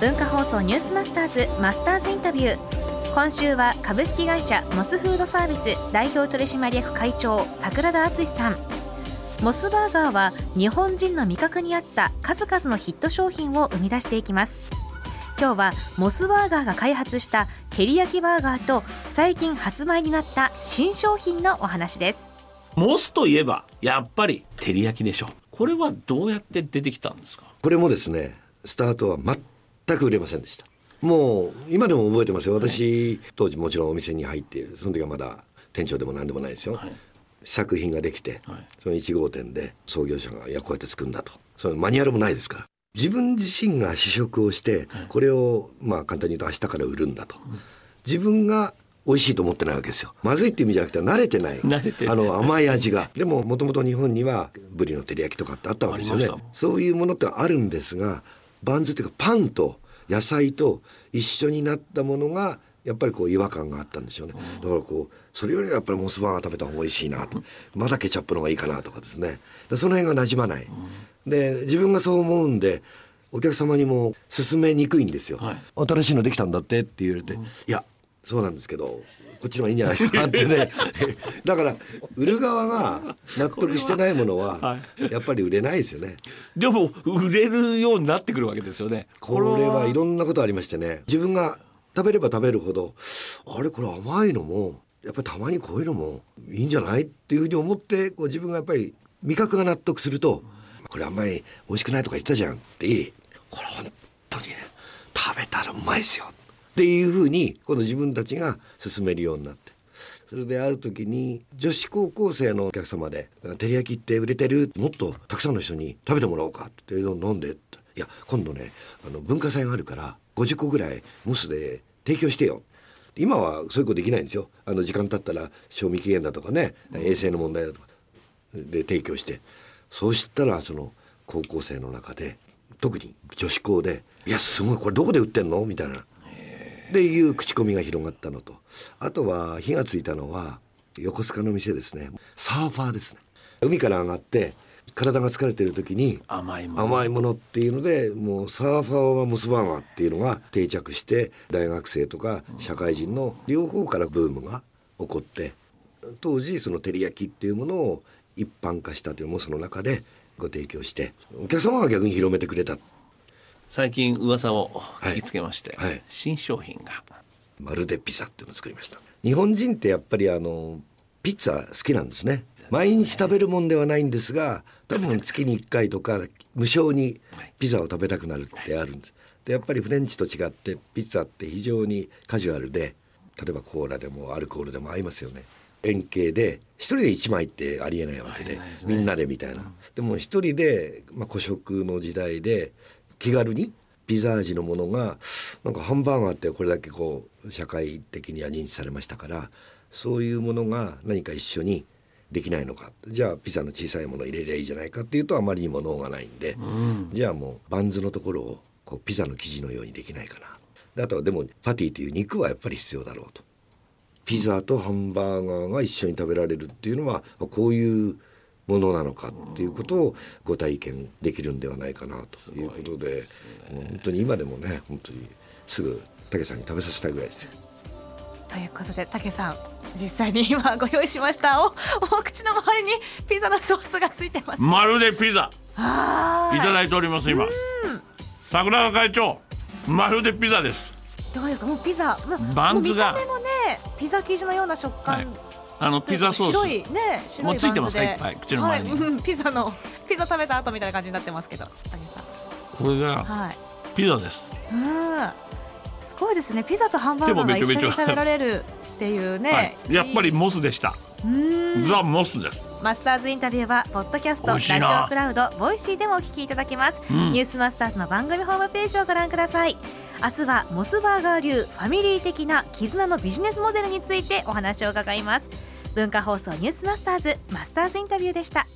文化放送ニュースマスターズマスターズインタビュー。今週は株式会社モスフードサービス代表取締役会長桜田敦さん。モスバーガーは日本人の味覚に合った数々のヒット商品を生み出していきます。今日はモスバーガーが開発した照り焼きバーガーと最近発売になった新商品のお話です。モスといえばやっぱり照り焼きでしょこれはどうやって出てきたんですか？これもですねスタートは全く売れませんでした。もう今でも覚えてますよ。私、当時もちろんお店に入ってその時はまだ店長でも何でもないですよ、はい。作品ができて、はい、その1号店で創業者が「いやこうやって作るんだ」と。そのマニュアルもないですから。自分自身が試食をして、これをまあ簡単に言うと明日から売るんだと、自分が美味しいと思ってないわけですよ。まずいって意味じゃなくて慣れてないあの甘い味が。でももともと日本にはブリの照り焼きとかってあったわけですよね。そういうものってあるんですがバンズっていうかパンと野菜と一緒になったものがやっぱりこう違和感があったんでしょうね。だからこうそれよりはやっぱりモスバーガー食べた方が美味しいなと。まだケチャップの方がいいかなとかですね。その辺が馴染まない。で自分がそう思うんでお客様にも勧めにくいんですよ、はい、新しいのできたんだってって言われて、いやそうなんですけどこっちの方がいいんじゃないですか？ってね。だから売る側が納得してないものはやっぱり売れないですよね。でも売れるようになってくるわけですよね。これはいろんなことありましてね。自分が食べれば食べるほどあれこれ甘いのもやっぱりたまにこういうのもいいんじゃないっていうふうに思ってこう自分がやっぱり味覚が納得するとこれあんまり美味しくないとか言ったじゃんってこれ本当にね食べたらうまいですよってっていうふうにこの自分たちが進めるようになって。それである時に女子高校生のお客様で「照り焼きって売れてるもっとたくさんの人に食べてもらおうか」って飲んで「いや今度ねあの文化祭があるから50個ぐらいモスで提供してよ」今はそういうことできないんですよ。あの時間経ったら賞味期限だとかね衛生の問題だとか。で提供して。そうしたらその高校生の中で特に女子校で「いやすごいこれどこで売ってんの?」みたいな。っていう口コミが広がったのと。あとは火がついたのは横須賀の店ですね。サーファーですね。海から上がって体が疲れてる時に甘いもの。甘いものっていうのでもうサーファーはモスバーガーっていうのが定着して大学生とか社会人の両方からブームが起こって当時その照り焼きっていうものを一般化したというのもその中でご提供してお客様が逆に広めてくれた最近噂を聞きつけまして、はい。はい、新商品が。まるでピザっていうのを作りました。日本人ってやっぱりあのピッツァ好きなんですね。毎日食べるもんではないんですが多分月に1回とか無償にピザを食べたくなるってあるんです。でやっぱりフレンチと違ってピッツァって非常にカジュアルで例えばコーラでもアルコールでも合いますよね。円形で一人で1枚ってありえないわけで、ね、みんなでみたいな、うん、でも一人で、まあ、古食の時代で気軽にピザ味のものがなんかハンバーガーってこれだけこう社会的には認知されましたからそういうものが何か一緒にできないのか。じゃあピザの小さいもの入れりゃいいじゃないかっていうとあまりにも脳がないんで、うん、じゃあもうバンズのところをこうピザの生地のようにできないかな。あとはでもパティという肉はやっぱり必要だろうと。ピザとハンバーガーが一緒に食べられるっていうのはこういうものなのかっていうことをご体験できるんではないかなということで、ね、本当に今でもね本当にすぐ武さんに食べさせたいぐらいですよ。ということで武さん実際に今ご用意しましたおお口の周りにピザのソースがついてます。まるでピザ。い。ただいております今。桜田会長まるでピザです。どうですか？もうピザバンズが。見た目もねピザ生地のような食感、はいあのピザソース。白いね白いもうついてますか？いっぱい。口の前に、はい、ピザのピザ食べた後みたいな感じになってますけどこれが、はい、ピザです。うん。すごいですね。ピザとハンバーガーが一緒に食べられるっていうね、はい、やっぱりモスでした。ザ・モスですマスターズインタビューはポッドキャストラジオクラウドボイシーでもお聞きいただけます、うん、ニュースマスターズの番組ホームページをご覧ください。明日はモスバーガー流ファミリー的な絆のビジネスモデルについてお話を伺います。文化放送ニュースマスターズマスターズインタビューでした